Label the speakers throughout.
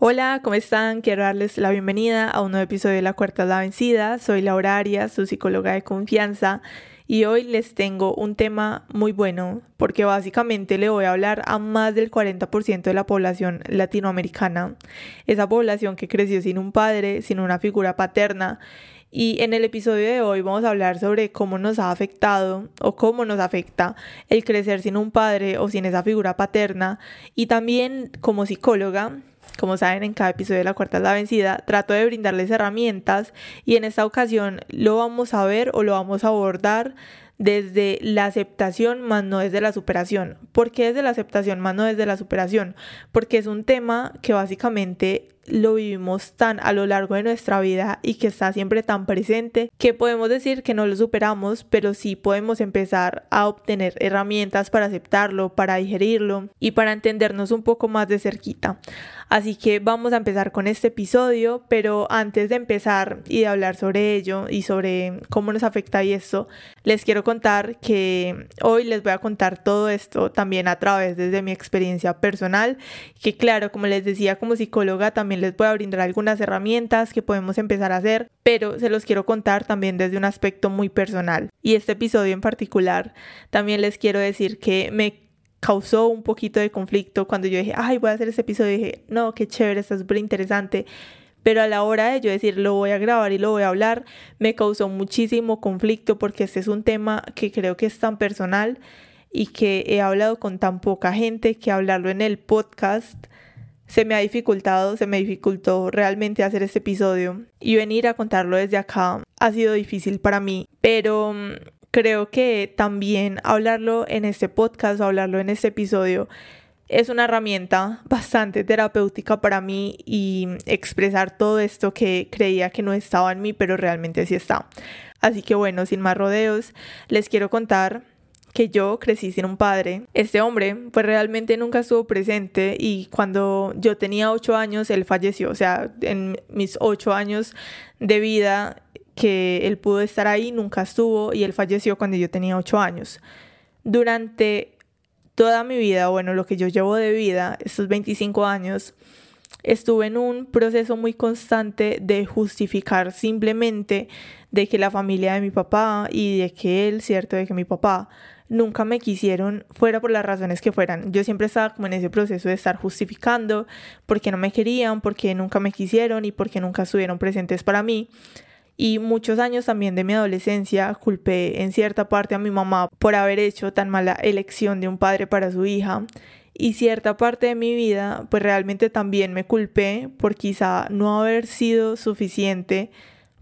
Speaker 1: Hola, ¿cómo están? Quiero darles la bienvenida a un nuevo episodio de La Cuarta la Vencida. Soy Laura Arias, su psicóloga de confianza, y hoy les tengo un tema muy bueno porque básicamente le voy a hablar a más del 40% de la población latinoamericana, esa población que creció sin un padre, sin una figura paterna. Y en el episodio de hoy vamos a hablar sobre cómo nos ha afectado o cómo nos afecta el crecer sin un padre o sin esa figura paterna. Y también como psicóloga como saben, en cada episodio de La Cuarta es la Vencida, trato de brindarles herramientas y en esta ocasión lo vamos a ver o lo vamos a abordar desde la aceptación más no desde la superación. ¿Por qué desde la aceptación más no desde la superación? Porque es un tema que básicamente lo vivimos tan a lo largo de nuestra vida y que está siempre tan presente que podemos decir que no lo superamos, pero sí podemos empezar a obtener herramientas para aceptarlo, para digerirlo y para entendernos un poco más de cerquita. Así que vamos a empezar con este episodio, pero antes de empezar y de hablar sobre ello y sobre cómo nos afecta y esto, les quiero contar que hoy les voy a contar todo esto también a través desde mi experiencia personal, que claro, como les decía como psicóloga también les voy a brindar algunas herramientas que podemos empezar a hacer, pero se los quiero contar también desde un aspecto muy personal. Y este episodio en particular, también les quiero decir que me causó un poquito de conflicto cuando yo dije, ay, voy a hacer este episodio. Dije, no, qué chévere, está súper interesante. Pero a la hora de yo decir, lo voy a grabar y lo voy a hablar, me causó muchísimo conflicto porque este es un tema que creo que es tan personal y que he hablado con tan poca gente que hablarlo en el podcast se me ha dificultado, se me dificultó realmente hacer este episodio y venir a contarlo desde acá ha sido difícil para mí, pero mm, creo que también hablarlo en este podcast o hablarlo en este episodio es una herramienta bastante terapéutica para mí y expresar todo esto que creía que no estaba en mí, pero realmente sí está. Así que bueno, sin más rodeos, les quiero contar que yo crecí sin un padre. Este hombre pues realmente nunca estuvo presente y cuando yo tenía ocho años él falleció. O sea, en mis ocho años de vida que él pudo estar ahí nunca estuvo y él falleció cuando yo tenía ocho años. Durante toda mi vida, bueno, lo que yo llevo de vida, estos 25 años, estuve en un proceso muy constante de justificar simplemente de que la familia de mi papá y de que él, cierto, de que mi papá nunca me quisieron, fuera por las razones que fueran. Yo siempre estaba como en ese proceso de estar justificando por qué no me querían, por qué nunca me quisieron y por qué nunca estuvieron presentes para mí. Y muchos años también de mi adolescencia culpé en cierta parte a mi mamá por haber hecho tan mala elección de un padre para su hija. Y cierta parte de mi vida, pues realmente también me culpé por quizá no haber sido suficiente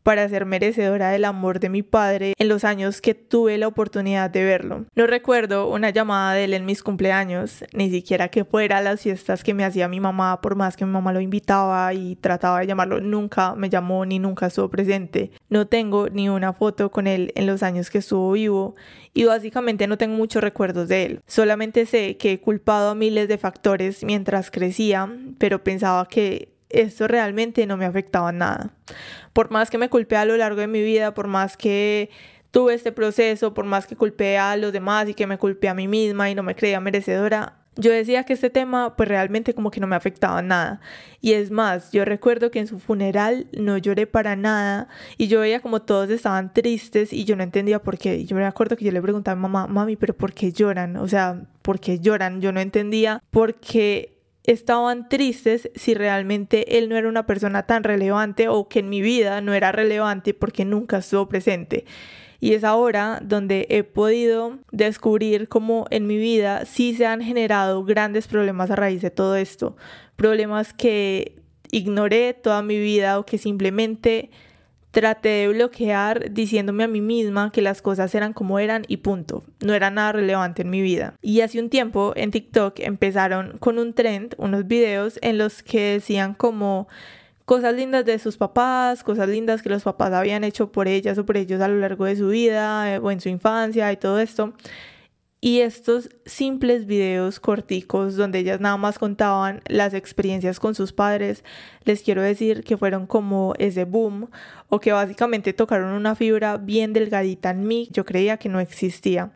Speaker 1: para ser merecedora del amor de mi padre en los años que tuve la oportunidad de verlo. No recuerdo una llamada de él en mis cumpleaños, ni siquiera que fuera a las fiestas que me hacía mi mamá, por más que mi mamá lo invitaba y trataba de llamarlo, nunca me llamó ni nunca estuvo presente. No tengo ni una foto con él en los años que estuvo vivo y básicamente no tengo muchos recuerdos de él. Solamente sé que he culpado a miles de factores mientras crecía, pero pensaba que esto realmente no me afectaba nada. Por más que me culpé a lo largo de mi vida, por más que tuve este proceso, por más que culpé a los demás y que me culpé a mí misma y no me creía merecedora, yo decía que este tema pues realmente como que no me afectaba nada. Y es más, yo recuerdo que en su funeral no lloré para nada y yo veía como todos estaban tristes y yo no entendía por qué. Yo me acuerdo que yo le preguntaba a mamá, mami, pero ¿por qué lloran? O sea, ¿por qué lloran? Yo no entendía por qué estaban tristes si realmente él no era una persona tan relevante o que en mi vida no era relevante porque nunca estuvo presente. Y es ahora donde he podido descubrir cómo en mi vida sí se han generado grandes problemas a raíz de todo esto. Problemas que ignoré toda mi vida o que simplemente traté de bloquear diciéndome a mí misma que las cosas eran como eran y punto. No era nada relevante en mi vida. Y hace un tiempo en TikTok empezaron con un trend, unos videos en los que decían como cosas lindas de sus papás, cosas lindas que los papás habían hecho por ellas o por ellos a lo largo de su vida eh, o en su infancia y todo esto. Y estos simples videos corticos donde ellas nada más contaban las experiencias con sus padres, les quiero decir que fueron como ese boom o que básicamente tocaron una fibra bien delgadita en mí, yo creía que no existía.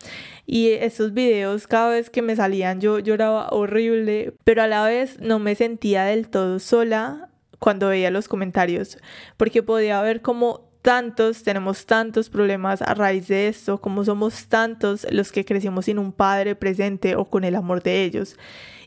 Speaker 1: Y estos videos cada vez que me salían yo lloraba horrible, pero a la vez no me sentía del todo sola cuando veía los comentarios, porque podía ver como tantos, tenemos tantos problemas a raíz de esto, como somos tantos los que crecimos sin un padre presente o con el amor de ellos.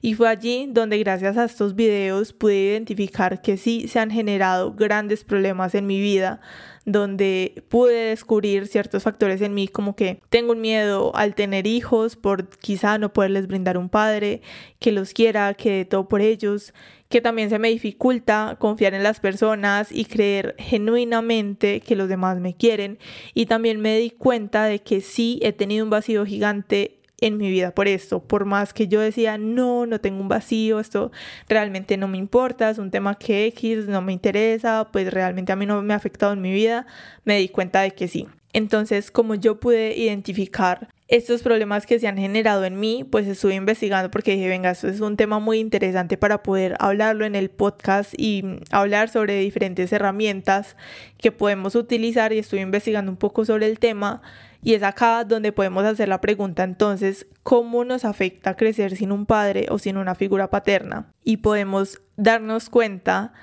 Speaker 1: Y fue allí donde gracias a estos videos pude identificar que sí se han generado grandes problemas en mi vida, donde pude descubrir ciertos factores en mí como que tengo un miedo al tener hijos por quizá no poderles brindar un padre que los quiera, que dé todo por ellos, que también se me dificulta confiar en las personas y creer genuinamente que los demás me quieren y también me di cuenta de que sí he tenido un vacío gigante en mi vida por esto, por más que yo decía, no, no tengo un vacío, esto realmente no me importa, es un tema que X no me interesa, pues realmente a mí no me ha afectado en mi vida, me di cuenta de que sí. Entonces, como yo pude identificar estos problemas que se han generado en mí, pues estuve investigando porque dije, venga, esto es un tema muy interesante para poder hablarlo en el podcast y hablar sobre diferentes herramientas que podemos utilizar y estuve investigando un poco sobre el tema y es acá donde podemos hacer la pregunta entonces, ¿cómo nos afecta crecer sin un padre o sin una figura paterna? Y podemos darnos cuenta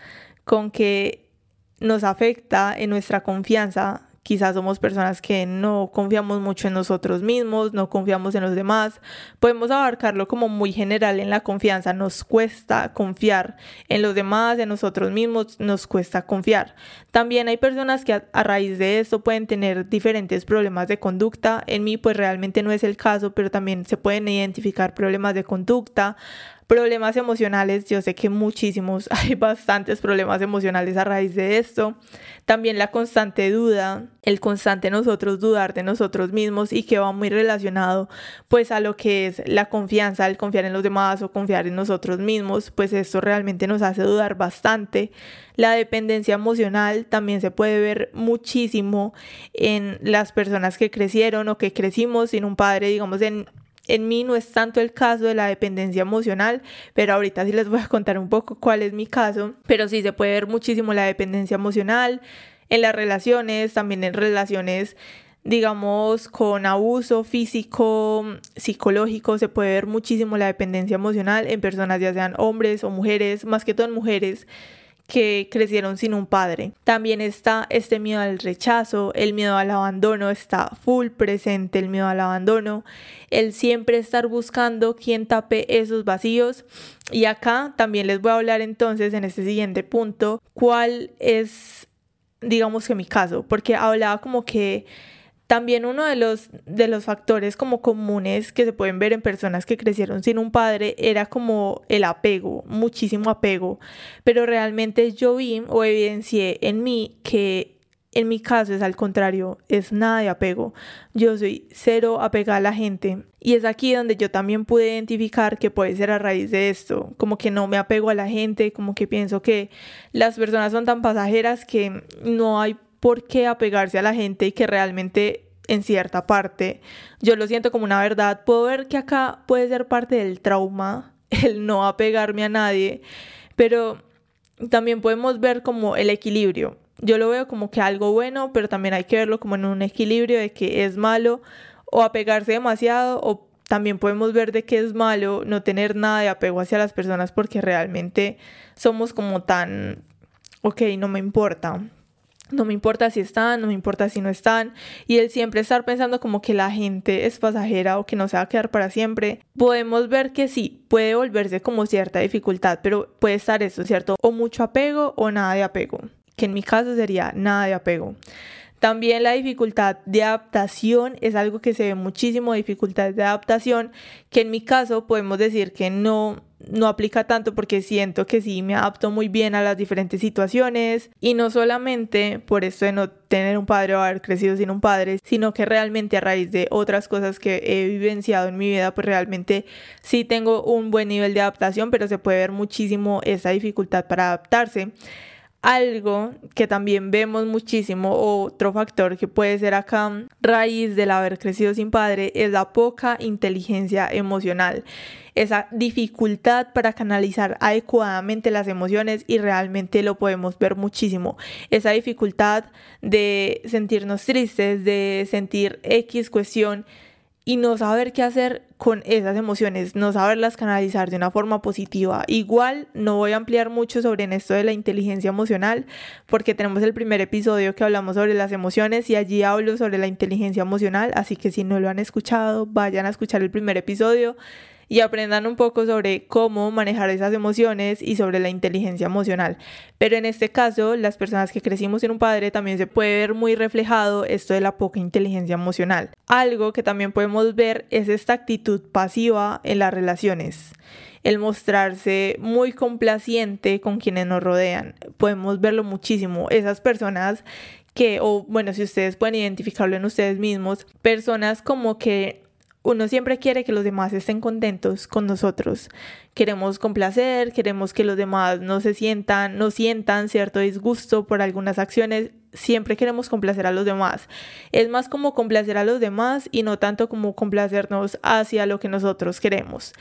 Speaker 1: con que nos afecta en nuestra confianza quizás somos personas que no confiamos mucho en nosotros mismos, no confiamos en los demás. Podemos abarcarlo como muy general en la confianza. Nos cuesta confiar en los demás, en nosotros mismos, nos cuesta confiar. También hay personas que a, raíz de esto pueden tener diferentes problemas de conducta. En mí pues realmente no es el caso, pero también se pueden identificar problemas de conducta problemas emocionales, yo sé que muchísimos, hay bastantes problemas emocionales a raíz de esto. También la constante duda, el constante nosotros dudar de nosotros mismos y que va muy relacionado pues a lo que es la confianza, el confiar en los demás o confiar en nosotros mismos, pues esto realmente nos hace dudar bastante. La dependencia emocional también se puede ver muchísimo en las personas que crecieron o que crecimos sin un padre, digamos, en en mí no es tanto el caso de la dependencia emocional, pero ahorita sí les voy a contar un poco cuál es mi caso, pero sí se puede ver muchísimo la dependencia emocional en las relaciones, también en relaciones digamos, con abuso físico, psicológico, se puede ver muchísimo la dependencia emocional en personas, ya sean hombres o mujeres, más que todo en mujeres que crecieron sin un padre. También está este miedo al rechazo, el miedo al abandono, está full presente el miedo al abandono, el siempre estar buscando quien tape esos vacíos. Y acá también les voy a hablar entonces en este siguiente punto cuál es, digamos que mi caso, porque hablaba como que también uno de los, de los factores como comunes que se pueden ver en personas que crecieron sin un padre era como el apego, muchísimo apego, pero realmente yo vi o evidencié en mí que en mi caso es al contrario, es nada de apego. Yo soy cero apegada a la gente. Y es aquí donde yo también pude identificar que puede ser a raíz de esto. Como que no me apego a la gente, como que pienso que las personas son tan pasajeras que no hay por qué apegarse a la gente y que realmente en cierta parte yo lo siento como una verdad. Puedo ver que acá puede ser parte del trauma el no apegarme a nadie, pero también podemos ver como el equilibrio. Yo lo veo como que algo bueno, pero también hay que verlo como en un equilibrio de que es malo o apegarse demasiado o también podemos ver de que es malo no tener nada de apego hacia las personas porque realmente somos como tan, ok, no me importa. No me importa si están, no me importa si no están. Y el siempre estar pensando como que la gente es pasajera o que no se va a quedar para siempre. Podemos ver que sí, puede volverse como cierta dificultad, pero puede estar eso, ¿cierto? O mucho apego o nada de apego. Que en mi caso sería nada de apego. También la dificultad de adaptación es algo que se ve muchísimo, dificultad de adaptación, que en mi caso podemos decir que no no aplica tanto porque siento que sí me adapto muy bien a las diferentes situaciones y no solamente por esto de no tener un padre o haber crecido sin un padre, sino que realmente a raíz de otras cosas que he vivenciado en mi vida, pues realmente sí tengo un buen nivel de adaptación, pero se puede ver muchísimo esa dificultad para adaptarse. Algo que también vemos muchísimo, otro factor que puede ser acá raíz del haber crecido sin padre, es la poca inteligencia emocional. Esa dificultad para canalizar adecuadamente las emociones y realmente lo podemos ver muchísimo. Esa dificultad de sentirnos tristes, de sentir X cuestión y no saber qué hacer con esas emociones, no saberlas canalizar de una forma positiva. Igual no voy a ampliar mucho sobre esto de la inteligencia emocional porque tenemos el primer episodio que hablamos sobre las emociones y allí hablo sobre la inteligencia emocional, así que si no lo han escuchado, vayan a escuchar el primer episodio y aprendan un poco sobre cómo manejar esas emociones y sobre la inteligencia emocional. Pero en este caso, las personas que crecimos sin un padre también se puede ver muy reflejado esto de la poca inteligencia emocional. Algo que también podemos ver es esta actitud pasiva en las relaciones el mostrarse muy complaciente con quienes nos rodean. Podemos verlo muchísimo. Esas personas que, o bueno, si ustedes pueden identificarlo en ustedes mismos, personas como que uno siempre quiere que los demás estén contentos con nosotros. Queremos complacer, queremos que los demás no se sientan, no sientan cierto disgusto por algunas acciones. Siempre queremos complacer a los demás. Es más como complacer a los demás y no tanto como complacernos hacia lo que nosotros queremos.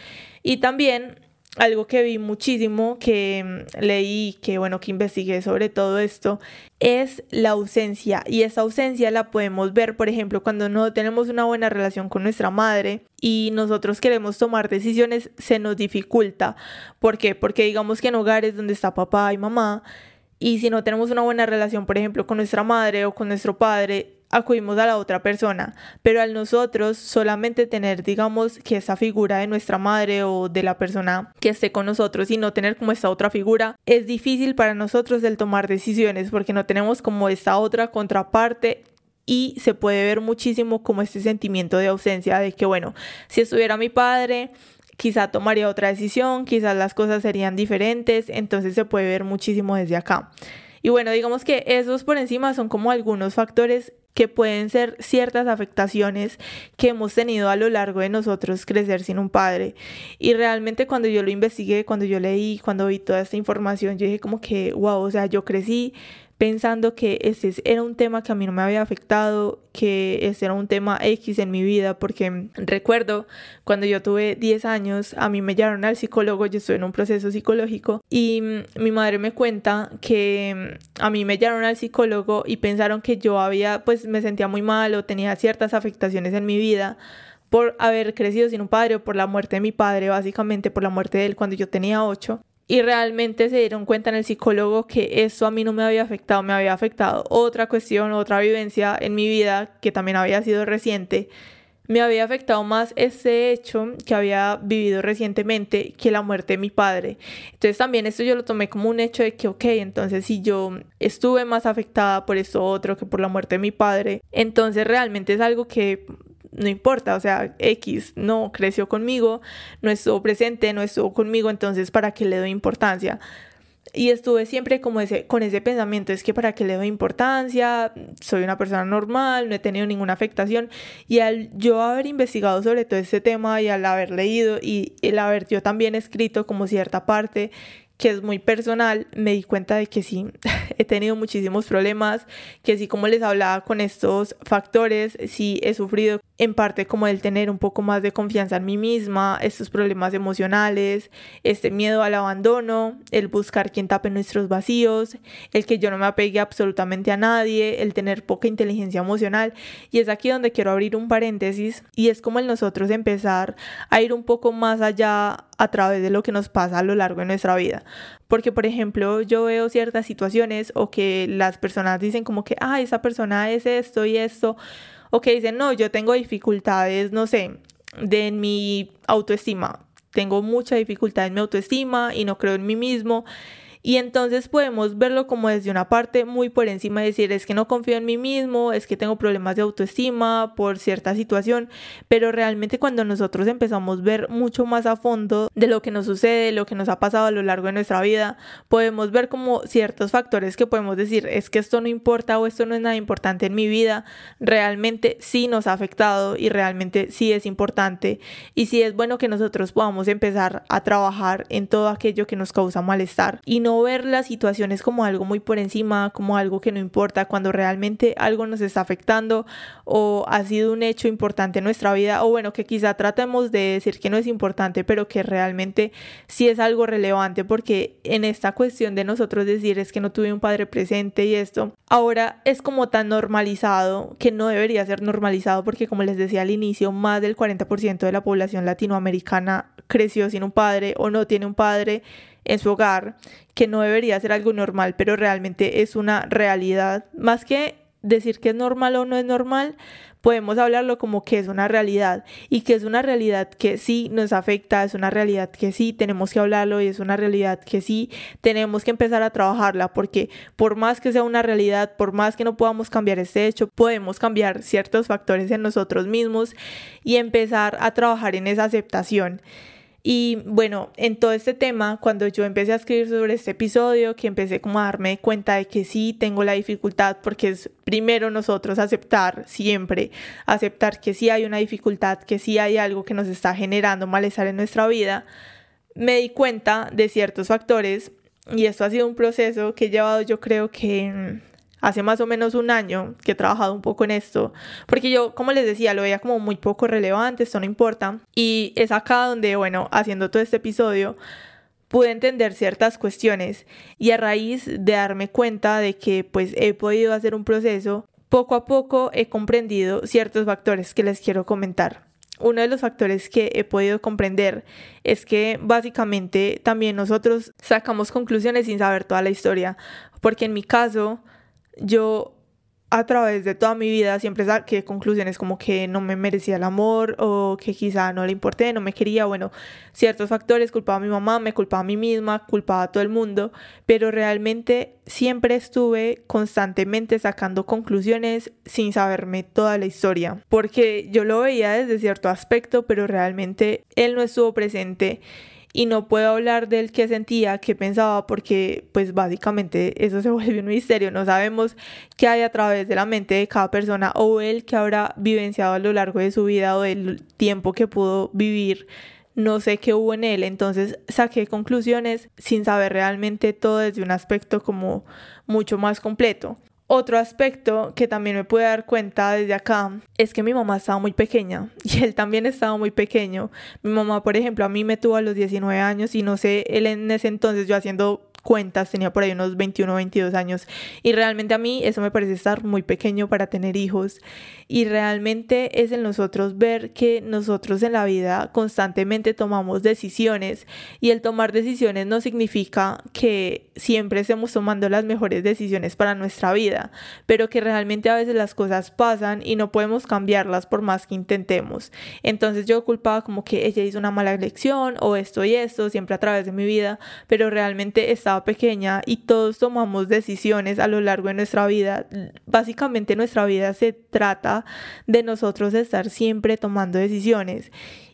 Speaker 1: Y también algo que vi muchísimo, que mm, leí, que bueno, que investigué sobre todo esto, es la ausencia. Y esa ausencia la podemos ver, por ejemplo, cuando no tenemos una buena relación con nuestra madre y nosotros queremos tomar decisiones, se nos dificulta. ¿Por qué? Porque digamos que en hogares donde está papá y mamá, y si no tenemos una buena relación, por ejemplo, con nuestra madre o con nuestro padre, acudimos a la otra persona, pero al nosotros solamente tener, digamos, que esa figura de nuestra madre o de la persona que esté con nosotros y no tener como esta otra figura, es difícil para nosotros el tomar decisiones porque no tenemos como esta otra contraparte y se puede ver muchísimo como este sentimiento de ausencia de que, bueno, si estuviera mi padre, quizá tomaría otra decisión, quizás las cosas serían diferentes, entonces se puede ver muchísimo desde acá. Y bueno, digamos que esos por encima son como algunos factores que pueden ser ciertas afectaciones que hemos tenido a lo largo de nosotros crecer sin un padre. Y realmente cuando yo lo investigué, cuando yo leí, cuando vi toda esta información, yo dije como que, wow, o sea, yo crecí pensando que ese era un tema que a mí no me había afectado, que ese era un tema X en mi vida, porque recuerdo cuando yo tuve 10 años, a mí me llevaron al psicólogo, yo estuve en un proceso psicológico y mi madre me cuenta que a mí me llevaron al psicólogo y pensaron que yo había, pues me sentía muy mal o tenía ciertas afectaciones en mi vida por haber crecido sin un padre o por la muerte de mi padre, básicamente por la muerte de él cuando yo tenía 8 y realmente se dieron cuenta en el psicólogo que eso a mí no me había afectado, me había afectado otra cuestión, otra vivencia en mi vida que también había sido reciente. Me había afectado más ese hecho que había vivido recientemente que la muerte de mi padre. Entonces también esto yo lo tomé como un hecho de que, ok, entonces si yo estuve más afectada por esto otro que por la muerte de mi padre, entonces realmente es algo que no importa, o sea, X no creció conmigo, no estuvo presente, no estuvo conmigo, entonces ¿para qué le doy importancia? Y estuve siempre como ese, con ese pensamiento, es que para qué le doy importancia, soy una persona normal, no he tenido ninguna afectación. Y al yo haber investigado sobre todo este tema y al haber leído y el haber yo también escrito como cierta parte que es muy personal, me di cuenta de que sí, he tenido muchísimos problemas, que sí, como les hablaba con estos factores, sí he sufrido en parte como el tener un poco más de confianza en mí misma, estos problemas emocionales, este miedo al abandono, el buscar quien tape nuestros vacíos, el que yo no me apegue absolutamente a nadie, el tener poca inteligencia emocional. Y es aquí donde quiero abrir un paréntesis y es como el nosotros empezar a ir un poco más allá a través de lo que nos pasa a lo largo de nuestra vida. Porque, por ejemplo, yo veo ciertas situaciones o que las personas dicen como que, ah, esa persona es esto y esto o que dicen, no, yo tengo dificultades, no sé, de mi autoestima. Tengo mucha dificultad en mi autoestima y no creo en mí mismo y entonces podemos verlo como desde una parte muy por encima, decir, es que no confío en mí mismo, es que tengo problemas de autoestima por cierta situación, pero realmente cuando nosotros empezamos a ver mucho más a fondo de lo que nos sucede, lo que nos ha pasado a lo largo de nuestra vida, podemos ver como ciertos factores que podemos decir, es que esto no importa o esto no es nada importante en mi vida, realmente sí nos ha afectado y realmente sí es importante. Y sí es bueno que nosotros podamos empezar a trabajar en todo aquello que nos causa malestar y no no ver las situaciones como algo muy por encima, como algo que no importa, cuando realmente algo nos está afectando o ha sido un hecho importante en nuestra vida, o bueno, que quizá tratemos de decir que no es importante, pero que realmente sí es algo relevante, porque en esta cuestión de nosotros decir es que no tuve un padre presente y esto, ahora es como tan normalizado que no debería ser normalizado, porque como les decía al inicio, más del 40% de la población latinoamericana creció sin un padre o no tiene un padre en su hogar, que no debería ser algo normal, pero realmente es una realidad. Más que decir que es normal o no es normal, podemos hablarlo como que es una realidad y que es una realidad que sí nos afecta, es una realidad que sí tenemos que hablarlo y es una realidad que sí tenemos que empezar a trabajarla porque por más que sea una realidad, por más que no podamos cambiar este hecho, podemos cambiar ciertos factores en nosotros mismos y empezar a trabajar en esa aceptación. Y bueno, en todo este tema, cuando yo empecé a escribir sobre este episodio, que empecé como a darme cuenta de que sí tengo la dificultad, porque es primero nosotros aceptar siempre, aceptar que sí hay una dificultad, que sí hay algo que nos está generando malestar en nuestra vida, me di cuenta de ciertos factores. Y esto ha sido un proceso que he llevado yo creo que hace más o menos un año que he trabajado un poco en esto, porque yo, como les decía, lo veía como muy poco relevante, esto no importa, y es acá donde, bueno, haciendo todo este episodio, pude entender ciertas cuestiones y a raíz de darme cuenta de que pues he podido hacer un proceso, poco a poco he comprendido ciertos factores que les quiero comentar. Uno de los factores que he podido comprender es que básicamente también nosotros sacamos conclusiones sin saber toda la historia, porque en mi caso yo a través de toda mi vida siempre saqué conclusiones como que no me merecía el amor o que quizá no le importé, no me quería, bueno, ciertos factores, culpaba a mi mamá, me culpaba a mí misma, culpaba a todo el mundo, pero realmente siempre estuve constantemente sacando conclusiones sin saberme toda la historia, porque yo lo veía desde cierto aspecto, pero realmente él no estuvo presente y no puedo hablar del que sentía, qué pensaba, porque pues básicamente eso se vuelve un misterio, no sabemos qué hay a través de la mente de cada persona o el que habrá vivenciado a lo largo de su vida o del tiempo que pudo vivir. No sé qué hubo en él, entonces saqué conclusiones sin saber realmente todo desde un aspecto como mucho más completo. Otro aspecto que también me pude dar cuenta desde acá es que mi mamá estaba muy pequeña y él también estaba muy pequeño. Mi mamá, por ejemplo, a mí me tuvo a los 19 años y no sé, él en ese entonces yo haciendo cuentas, tenía por ahí unos 21 o 22 años y realmente a mí eso me parece estar muy pequeño para tener hijos y realmente es en nosotros ver que nosotros en la vida constantemente tomamos decisiones y el tomar decisiones no significa que siempre estemos tomando las mejores decisiones para nuestra vida, pero que realmente a veces las cosas pasan y no podemos cambiarlas por más que intentemos. Entonces yo culpaba como que ella hizo una mala elección o esto y esto siempre a través de mi vida, pero realmente está pequeña y todos tomamos decisiones a lo largo de nuestra vida. Básicamente nuestra vida se trata de nosotros estar siempre tomando decisiones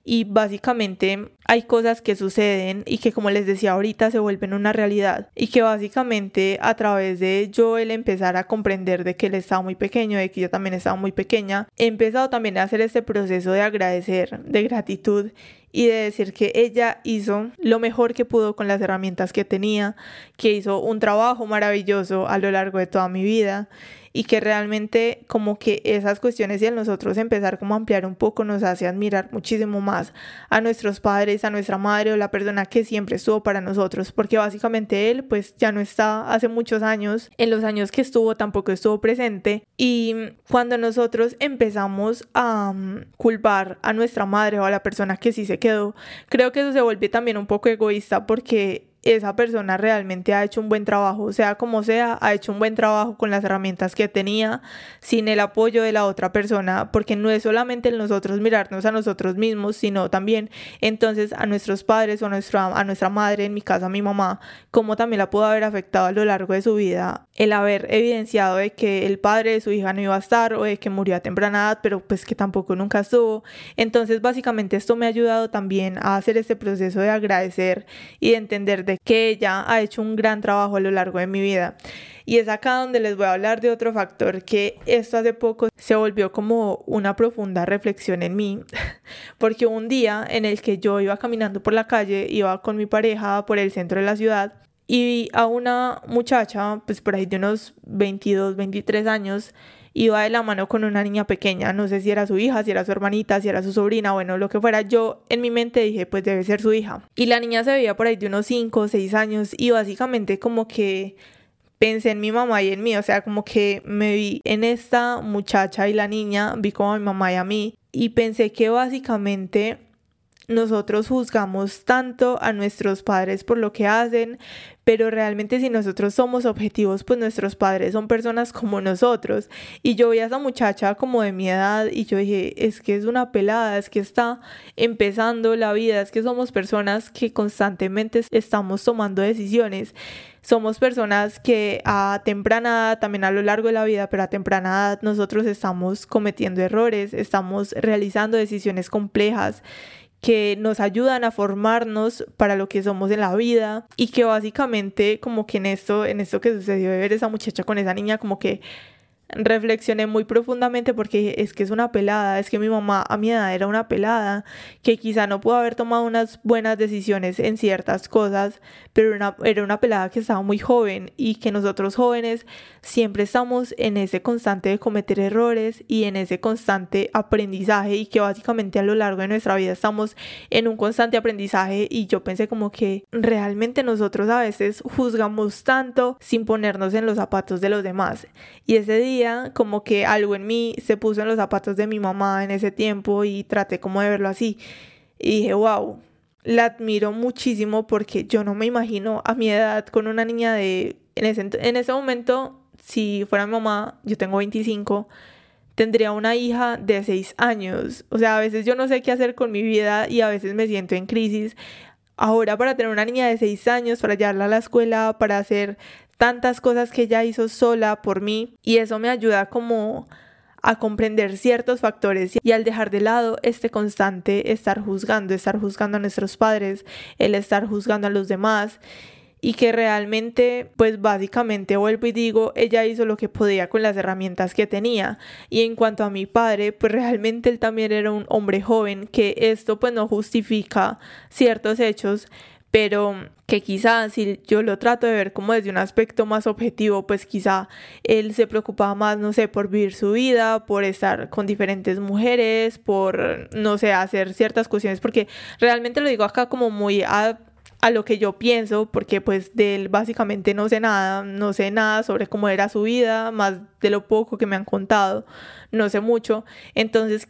Speaker 1: y básicamente hay cosas que suceden y que como les decía ahorita se vuelven una realidad y que básicamente a través de yo el empezar a comprender de que él estaba muy pequeño, de que yo también estaba muy pequeña, he empezado también a hacer este proceso de agradecer, de gratitud y de decir que ella hizo lo mejor que pudo con las herramientas que tenía, que hizo un trabajo maravilloso a lo largo de toda mi vida y que realmente como que esas cuestiones y a nosotros empezar como a ampliar un poco nos hace admirar muchísimo más a nuestros padres, a nuestra madre o la persona que siempre estuvo para nosotros, porque básicamente él pues ya no está hace muchos años, en los años que estuvo tampoco estuvo presente y cuando nosotros empezamos a mm, culpar a nuestra madre o a la persona que sí se quedó, creo que eso se vuelve también un poco egoísta porque esa persona realmente ha hecho un buen trabajo, sea como sea, ha hecho un buen trabajo con las herramientas que tenía, sin el apoyo de la otra persona, porque no es solamente en nosotros mirarnos a nosotros mismos, sino también entonces a nuestros padres o a nuestra, a nuestra madre, en mi caso a mi mamá, como también la pudo haber afectado a lo largo de su vida el haber evidenciado de que el padre de su hija no iba a estar o de que murió a temprana edad, pero pues que tampoco nunca estuvo. Entonces básicamente esto me ha ayudado también a hacer este proceso de agradecer y de entender de que ella ha hecho un gran trabajo a lo largo de mi vida. Y es acá donde les voy a hablar de otro factor que esto hace poco se volvió como una profunda reflexión en mí, porque un día en el que yo iba caminando por la calle, iba con mi pareja por el centro de la ciudad y a una muchacha, pues por ahí de unos 22, 23 años, iba de la mano con una niña pequeña, no sé si era su hija, si era su hermanita, si era su sobrina, bueno, lo que fuera, yo en mi mente dije, pues debe ser su hija. Y la niña se veía por ahí de unos 5 o 6 años y básicamente como que pensé en mi mamá y en mí, o sea, como que me vi en esta muchacha y la niña, vi como a mi mamá y a mí y pensé que básicamente nosotros juzgamos tanto a nuestros padres por lo que hacen, pero realmente si nosotros somos objetivos, pues nuestros padres son personas como nosotros. Y yo vi a esa muchacha como de mi edad y yo dije, es que es una pelada, es que está empezando la vida, es que somos personas que constantemente estamos tomando decisiones. Somos personas que a temprana edad, también a lo largo de la vida, pero a temprana edad nosotros estamos cometiendo errores, estamos realizando decisiones complejas que nos ayudan a formarnos para lo que somos en la vida y que básicamente como que en esto, en esto que sucedió de ver esa muchacha con esa niña como que reflexioné muy profundamente porque es que es una pelada, es que mi mamá a mi edad era una pelada, que quizá no pudo haber tomado unas buenas decisiones en ciertas cosas, pero una, era una pelada que estaba muy joven y que nosotros jóvenes siempre estamos en ese constante de cometer errores y en ese constante aprendizaje y que básicamente a lo largo de nuestra vida estamos en un constante aprendizaje y yo pensé como que realmente nosotros a veces juzgamos tanto sin ponernos en los zapatos de los demás. Y ese día como que algo en mí se puso en los zapatos de mi mamá en ese tiempo y traté como de verlo así. Y dije, wow, la admiro muchísimo porque yo no me imagino a mi edad con una niña de... En ese, en ese momento, si fuera mi mamá, yo tengo 25, tendría una hija de 6 años. O sea, a veces yo no sé qué hacer con mi vida y a veces me siento en crisis. Ahora para tener una niña de 6 años, para llevarla a la escuela, para hacer tantas cosas que ella hizo sola por mí y eso me ayuda como a comprender ciertos factores y al dejar de lado este constante estar juzgando, estar juzgando a nuestros padres, el estar juzgando a los demás y que realmente pues básicamente vuelvo y digo ella hizo lo que podía con las herramientas que tenía. Y en cuanto a mi padre pues realmente él también era un hombre joven que esto pues no justifica ciertos hechos pero que quizá si yo lo trato de ver como desde un aspecto más objetivo, pues quizá él se preocupaba más, no sé, por vivir su vida, por estar con diferentes mujeres, por, no sé, hacer ciertas cuestiones, porque realmente lo digo acá como muy a, a lo que yo pienso, porque pues de él básicamente no sé nada, no sé nada sobre cómo era su vida, más de lo poco que me han contado, no sé mucho, entonces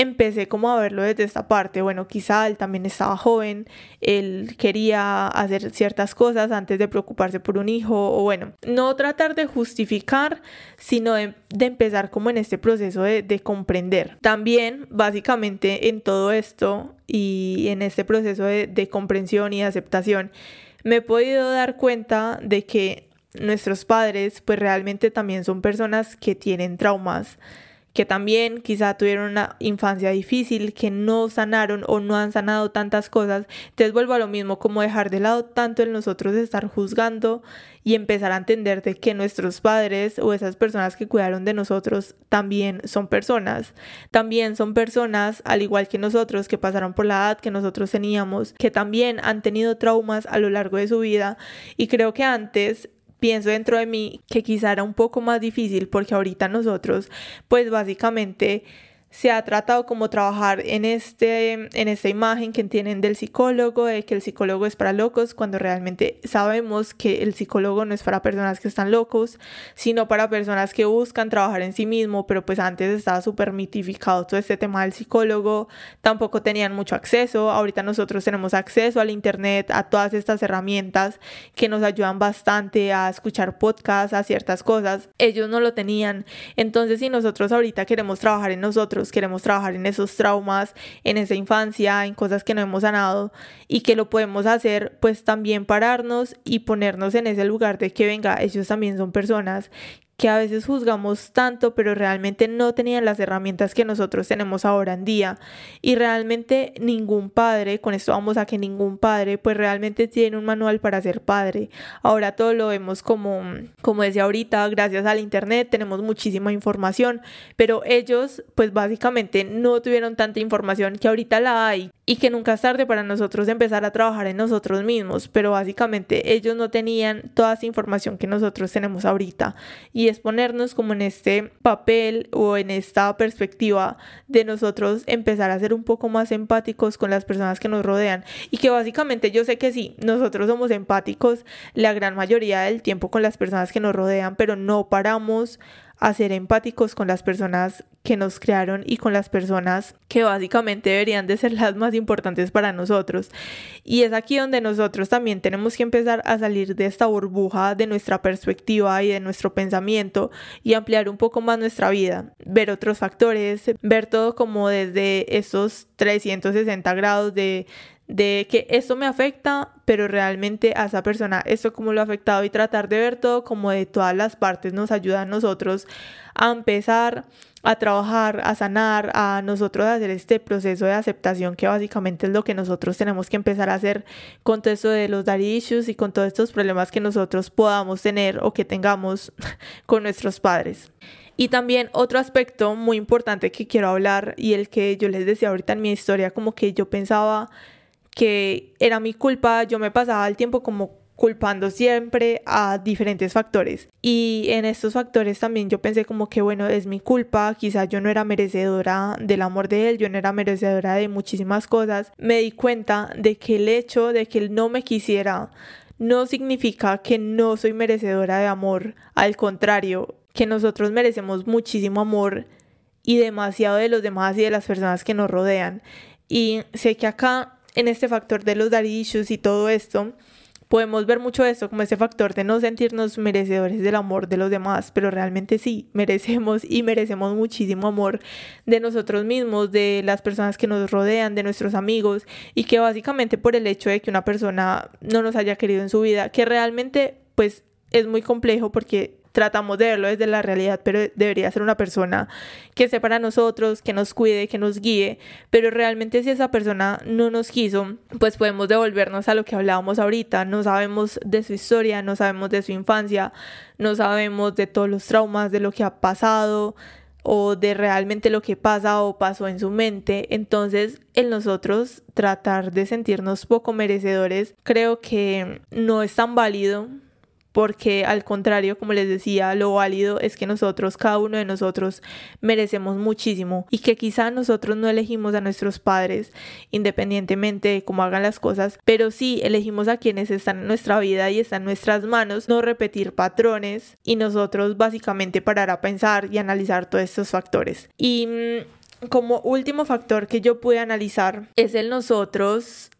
Speaker 1: empecé como a verlo desde esta parte. Bueno, quizá él también estaba joven, él quería hacer ciertas cosas antes de preocuparse por un hijo, o bueno, no tratar de justificar, sino de, empezar como en este proceso de, de comprender. También, básicamente, en todo esto y en este proceso de, de comprensión y aceptación, me he podido dar cuenta de que nuestros padres pues realmente también son personas que tienen traumas que también quizá tuvieron una infancia difícil, que no sanaron o no han sanado tantas cosas. Entonces vuelvo a lo mismo, como dejar de lado tanto en nosotros estar juzgando y empezar a entender de que nuestros padres o esas personas que cuidaron de nosotros también son personas. También son personas, al igual que nosotros, que pasaron por la edad que nosotros teníamos, que también han tenido traumas a lo largo de su vida. Y creo que antes pienso dentro de mí que quizá era un poco más difícil porque ahorita nosotros pues básicamente se ha tratado como trabajar en, este, en esta imagen que tienen del psicólogo, de que el psicólogo es para locos, cuando realmente sabemos que el psicólogo no es para personas que están locos, sino para personas que buscan trabajar en sí mismo, pero pues antes estaba súper mitificado todo este tema del psicólogo, tampoco tenían mucho acceso, ahorita nosotros tenemos acceso al internet, a todas estas herramientas que nos ayudan bastante a escuchar podcasts, a ciertas cosas, ellos no lo tenían, entonces si nosotros ahorita queremos trabajar en nosotros, queremos trabajar en esos traumas, en esa infancia, en cosas que no hemos sanado y que lo podemos hacer, pues también pararnos y ponernos en ese lugar de que venga, ellos también son personas que a veces juzgamos tanto, pero realmente no tenían las herramientas que nosotros tenemos ahora en día. Y realmente ningún padre, con esto vamos a que ningún padre, pues realmente tiene un manual para ser padre. Ahora todo lo vemos como, como decía ahorita, gracias al Internet tenemos muchísima información, pero ellos pues básicamente no tuvieron tanta información que ahorita la hay y que nunca es tarde para nosotros empezar a trabajar en nosotros mismos, pero básicamente ellos no tenían toda esa información que nosotros tenemos ahorita y es ponernos como en este papel o en esta perspectiva de nosotros empezar a ser un poco más empáticos con las personas que nos rodean. Y que básicamente yo sé que sí, nosotros somos empáticos la gran mayoría del tiempo con las personas que nos rodean, pero no paramos a ser empáticos con las personas que nos crearon y con las personas que básicamente deberían de ser las más importantes para nosotros. Y es aquí donde nosotros también tenemos que empezar a salir de esta burbuja de nuestra perspectiva y de nuestro pensamiento y ampliar un poco más nuestra vida, ver otros factores, ver todo como desde esos 360 grados de de que esto me afecta, pero realmente a esa persona esto como lo ha afectado y tratar de ver todo como de todas las partes nos ayuda a nosotros a empezar a trabajar, a sanar, a nosotros hacer este proceso de aceptación que básicamente es lo que nosotros tenemos que empezar a hacer con todo esto de los daddy issues y con todos estos problemas que nosotros podamos tener o que tengamos con nuestros padres. Y también otro aspecto muy importante que quiero hablar y el que yo les decía ahorita en mi historia, como que yo pensaba que era mi culpa, yo me pasaba el tiempo como culpando siempre a diferentes factores. Y en estos factores también yo pensé como que bueno, es mi culpa, quizás yo no era merecedora del amor de él, yo no era merecedora de muchísimas cosas. Me di cuenta de que el hecho de que él no me quisiera no significa que no soy merecedora de amor, al contrario, que nosotros merecemos muchísimo amor y demasiado de los demás y de las personas que nos rodean. Y sé que acá en este factor de los daddy y todo esto, podemos ver mucho esto como ese factor de no sentirnos merecedores del amor de los demás, pero realmente sí, merecemos y merecemos muchísimo amor de nosotros mismos, de las personas que nos rodean, de nuestros amigos y que básicamente por el hecho de que una persona no nos haya querido en su vida, que realmente pues es muy complejo porque tratamos de verlo desde la realidad, pero debería ser una persona que esté para nosotros, que nos cuide, que nos guíe, pero realmente si esa persona no nos quiso, pues podemos devolvernos a lo que hablábamos ahorita, no sabemos de su historia, no sabemos de su infancia, no sabemos de todos los traumas, de lo que ha pasado o de realmente lo que pasa o pasó en su mente. Entonces, en nosotros tratar de sentirnos poco merecedores, creo que no es tan válido porque al contrario, como les decía, lo válido es que nosotros, cada uno de nosotros, merecemos muchísimo y que quizá nosotros no elegimos a nuestros padres independientemente de cómo hagan las cosas, pero sí elegimos a quienes están en nuestra vida y están en nuestras manos, no repetir patrones y nosotros básicamente parar a pensar y analizar todos estos factores. Y mm, como último factor que yo pude analizar es el nosotros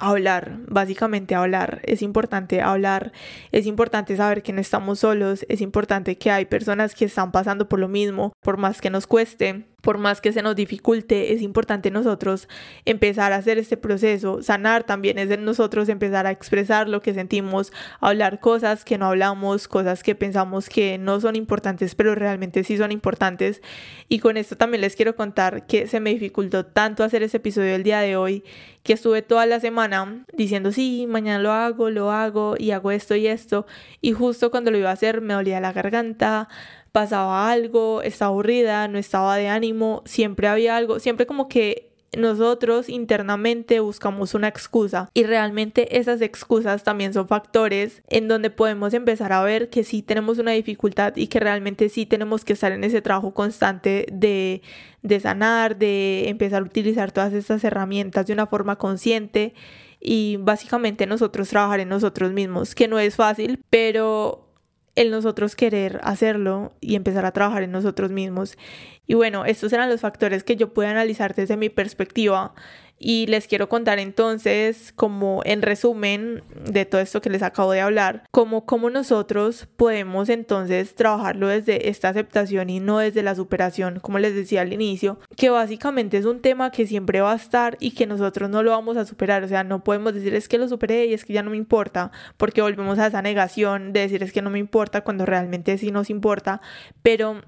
Speaker 1: hablar, básicamente hablar. Es importante hablar, es importante saber que no estamos solos, es importante que hay personas que están pasando por lo mismo, por más que nos cueste. Por más que se nos dificulte, es importante nosotros empezar a hacer este proceso. Sanar también es de nosotros empezar a expresar lo que sentimos, hablar cosas que no hablamos, cosas que pensamos que no son importantes, pero realmente sí son importantes. Y con esto también les quiero contar que se me dificultó tanto hacer ese episodio el día de hoy, que estuve toda la semana diciendo, sí, mañana lo hago, lo hago y hago esto y esto. Y justo cuando lo iba a hacer me dolía la garganta pasaba algo, estaba aburrida, no estaba de ánimo, siempre había algo, siempre como que nosotros internamente buscamos una excusa. Y realmente esas excusas también son factores en donde podemos empezar a ver que sí tenemos una dificultad y que realmente sí tenemos que estar en ese trabajo constante de, de sanar, de empezar a utilizar todas estas herramientas de una forma consciente y básicamente nosotros trabajar en nosotros mismos, que no es fácil, pero el nosotros querer hacerlo y empezar a trabajar en nosotros mismos. Y bueno, estos eran los factores que yo pude analizar desde mi perspectiva y les quiero contar entonces, como en resumen de todo esto que les acabo de hablar, como cómo nosotros podemos entonces trabajarlo desde esta aceptación y no desde la superación, como les decía al inicio, que básicamente es un tema que siempre va a estar y que nosotros no lo vamos a superar, o sea, no podemos decir es que lo superé y es que ya no me importa, porque volvemos a esa negación de decir es que no me importa cuando realmente sí nos importa, pero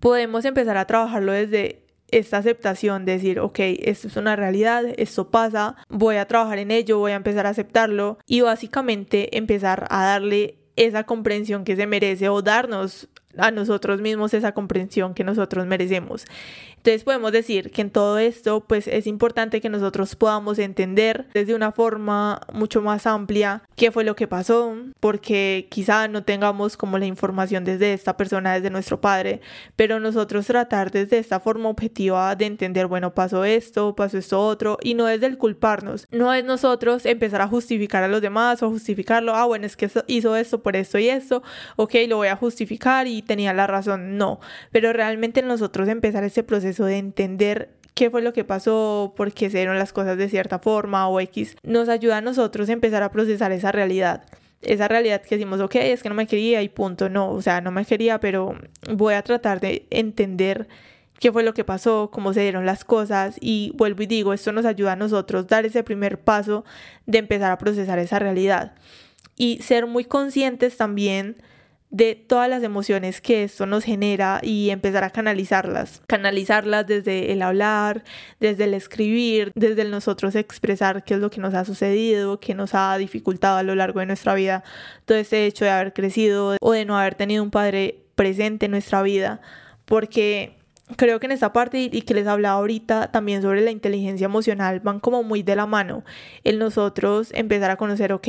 Speaker 1: podemos empezar a trabajarlo desde esta aceptación, de decir, ok, esto es una realidad, esto pasa, voy a trabajar en ello, voy a empezar a aceptarlo y básicamente empezar a darle esa comprensión que se merece o darnos a nosotros mismos esa comprensión que nosotros merecemos. Entonces podemos decir que en todo esto pues es importante que nosotros podamos entender desde una forma mucho más amplia qué fue lo que pasó, porque quizá no tengamos como la información desde esta persona, desde nuestro padre, pero nosotros tratar desde esta forma objetiva de entender, bueno, pasó esto, pasó esto otro, y no desde el culparnos, no es nosotros empezar a justificar a los demás o justificarlo, ah, bueno, es que hizo esto por esto y esto, ok, lo voy a justificar y tenía la razón, no, pero realmente nosotros empezar ese proceso de entender qué fue lo que pasó, por qué se dieron las cosas de cierta forma o X, nos ayuda a nosotros a empezar a procesar esa realidad. Esa realidad que decimos, ok, es que no me quería y punto, no, o sea, no me quería, pero voy a tratar de entender qué fue lo que pasó, cómo se dieron las cosas y vuelvo y digo, esto nos ayuda a nosotros dar ese primer paso de empezar a procesar esa realidad y ser muy conscientes también de todas las emociones que esto nos genera y empezar a canalizarlas. Canalizarlas desde el hablar, desde el escribir, desde el nosotros expresar qué es lo que nos ha sucedido, qué nos ha dificultado a lo largo de nuestra vida, todo ese hecho de haber crecido o de no haber tenido un padre presente en nuestra vida, porque creo que en esta parte y que les hablaba ahorita también sobre la inteligencia emocional van como muy de la mano el nosotros empezar a conocer, ok,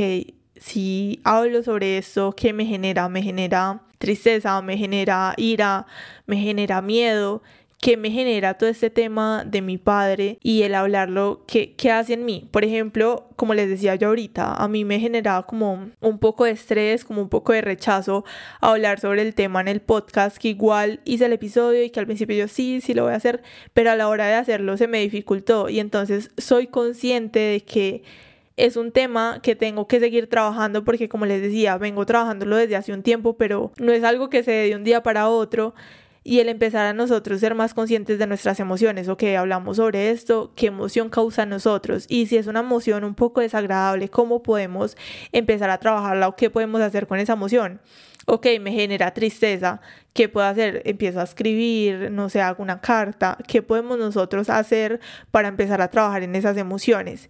Speaker 1: si hablo sobre eso, ¿qué me genera? Me genera tristeza, me genera ira, me genera miedo, ¿qué me genera todo este tema de mi padre y el hablarlo, ¿qué, ¿qué, hace en mí? Por ejemplo, como les decía yo ahorita, a mí me generaba como un poco de estrés, como un poco de rechazo hablar sobre el tema en el podcast, que igual hice el episodio y que al principio yo sí, sí lo voy a hacer, pero a la hora de hacerlo se me dificultó. Y entonces soy consciente de que es un tema que tengo que seguir trabajando porque como les decía, vengo trabajándolo desde hace un tiempo, pero no es algo que se dé de un día para otro y el empezar a nosotros ser más conscientes de nuestras emociones, ok, hablamos sobre esto, qué emoción causa a nosotros y si es una emoción un poco desagradable, cómo podemos empezar a trabajarla o qué podemos hacer con esa emoción. Ok, me genera tristeza, ¿qué puedo hacer? Empiezo a escribir, no sé, hago una carta, ¿qué podemos nosotros hacer para empezar a trabajar en esas emociones?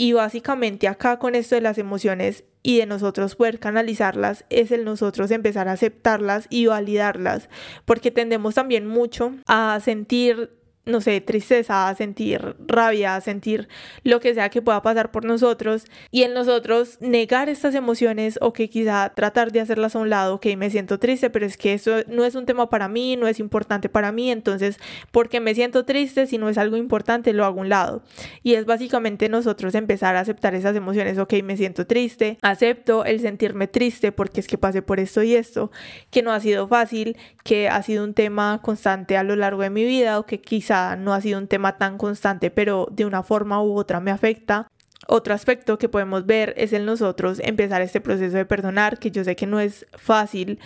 Speaker 1: Y básicamente acá con esto de las emociones y de nosotros poder canalizarlas es el nosotros empezar a aceptarlas y validarlas, porque tendemos también mucho a sentir no sé, tristeza, sentir rabia, sentir lo que sea que pueda pasar por nosotros y en nosotros negar estas emociones o que quizá tratar de hacerlas a un lado, que me siento triste, pero es que eso no es un tema para mí, no es importante para mí, entonces, porque me siento triste, si no es algo importante, lo hago a un lado. Y es básicamente nosotros empezar a aceptar esas emociones, ok, me siento triste, acepto el sentirme triste porque es que pasé por esto y esto, que no ha sido fácil, que ha sido un tema constante a lo largo de mi vida o que quizá no ha sido un tema tan constante, pero de una forma u otra me afecta. Otro aspecto que podemos ver es el nosotros empezar este proceso de perdonar, que yo sé que no es fácil,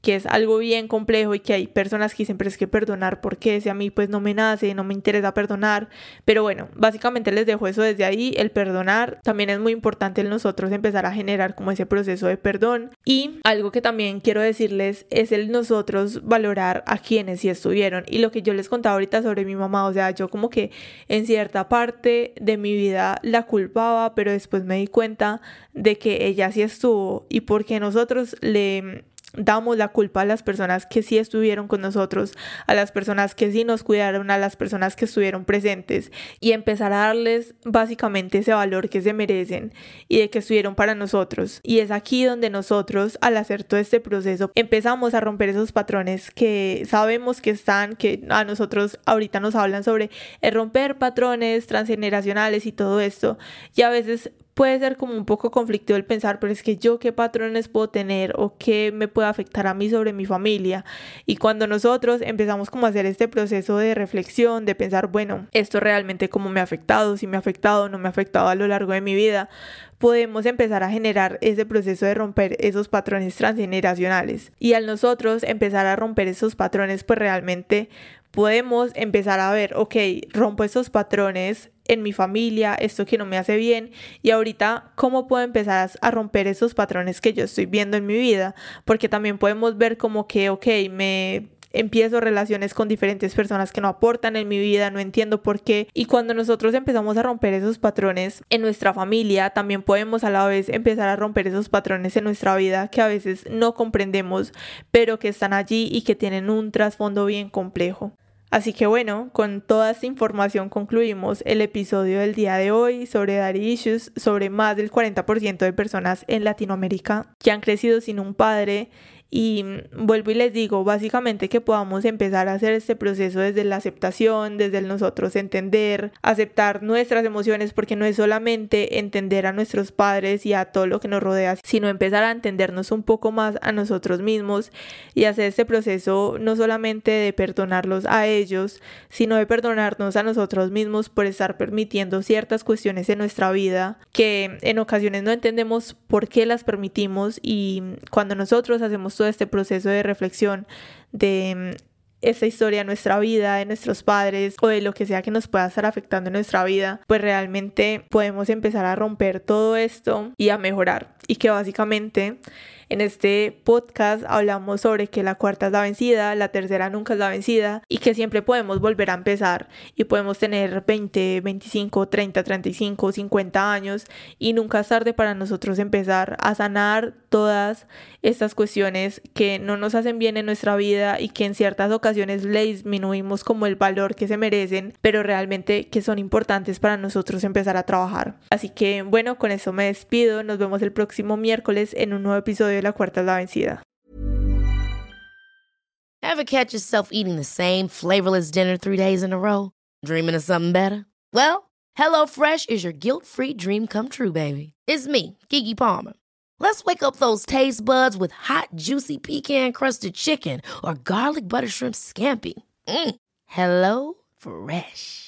Speaker 1: que es algo bien complejo y que hay personas que siempre es que perdonar porque si a mí pues no me nace, no me interesa perdonar, pero bueno, básicamente les dejo eso desde ahí, el perdonar. También es muy importante en nosotros empezar a generar como ese proceso de perdón. Y algo que también quiero decirles es el nosotros valorar a quienes sí estuvieron. Y lo que yo les contaba ahorita sobre mi mamá, o sea, yo como que en cierta parte de mi vida la culpaba, pero después me di cuenta de que ella sí estuvo y porque nosotros le damos la culpa a las personas que sí estuvieron con nosotros, a las personas que sí nos cuidaron, a las personas que estuvieron presentes y empezar a darles básicamente ese valor que se merecen y de que estuvieron para nosotros. Y es aquí donde nosotros al hacer todo este proceso empezamos a romper esos patrones que sabemos que están, que a nosotros ahorita nos hablan sobre el romper patrones transgeneracionales y todo esto. Y a veces puede ser como un poco conflictivo el pensar, pero es que yo qué patrones puedo tener o qué me puede afectar a mí sobre mi familia. Y cuando nosotros empezamos como a hacer este proceso de reflexión, de pensar, bueno, esto realmente cómo me ha afectado, si me ha afectado, no me ha afectado a lo largo de mi vida, podemos empezar a generar ese proceso de romper esos patrones transgeneracionales. Y al nosotros empezar a romper esos patrones, pues realmente podemos empezar a ver, ok, rompo esos patrones en mi familia, esto que no me hace bien y ahorita cómo puedo empezar a romper esos patrones que yo estoy viendo en mi vida, porque también podemos ver como que, ok, me empiezo relaciones con diferentes personas que no aportan en mi vida, no entiendo por qué. Y cuando nosotros empezamos a romper esos patrones en nuestra familia, también podemos a la vez empezar a romper esos patrones en nuestra vida que a veces no comprendemos, pero que están allí y que tienen un trasfondo bien complejo. Así que bueno, con toda esta información concluimos el episodio del día de hoy sobre Daddy Issues, sobre más del 40% de personas en Latinoamérica que han crecido sin un padre y vuelvo y les digo, básicamente que podamos empezar a hacer este proceso desde la aceptación, desde el nosotros entender, aceptar nuestras emociones, porque no es solamente entender a nuestros padres y a todo lo que nos rodea, sino empezar a entendernos un poco más a nosotros mismos y hacer este proceso no solamente de perdonarlos a ellos, sino de perdonarnos a nosotros mismos por estar permitiendo ciertas cuestiones en nuestra vida que en ocasiones no entendemos por qué las permitimos y cuando nosotros hacemos todo este proceso de reflexión de mm, esta historia de nuestra vida, de nuestros padres o de lo que sea que nos pueda estar afectando en nuestra vida, pues realmente podemos empezar a romper todo esto y a mejorar. Y que básicamente en este podcast hablamos sobre que la cuarta es la vencida, la tercera nunca es la vencida y que siempre podemos volver a empezar y podemos tener 20, 25, 30, 35, 50 años y nunca es tarde para nosotros empezar a sanar todas estas cuestiones que no nos hacen bien en nuestra vida y que en ciertas ocasiones le disminuimos como el valor que se merecen, pero realmente que son importantes para nosotros empezar a trabajar. Así que bueno, con eso me despido, nos vemos el próximo miércoles en un nuevo episodio de La Cuarta la Vencida.
Speaker 2: Ever catch yourself eating the same flavorless dinner three days in a row? Dreaming of something better? Well, HelloFresh is your guilt-free dream come true, baby. It's me, Kiki Palmer. Let's wake up those taste buds with hot, juicy pecan-crusted chicken or garlic butter shrimp scampi. Mm. Hello Fresh.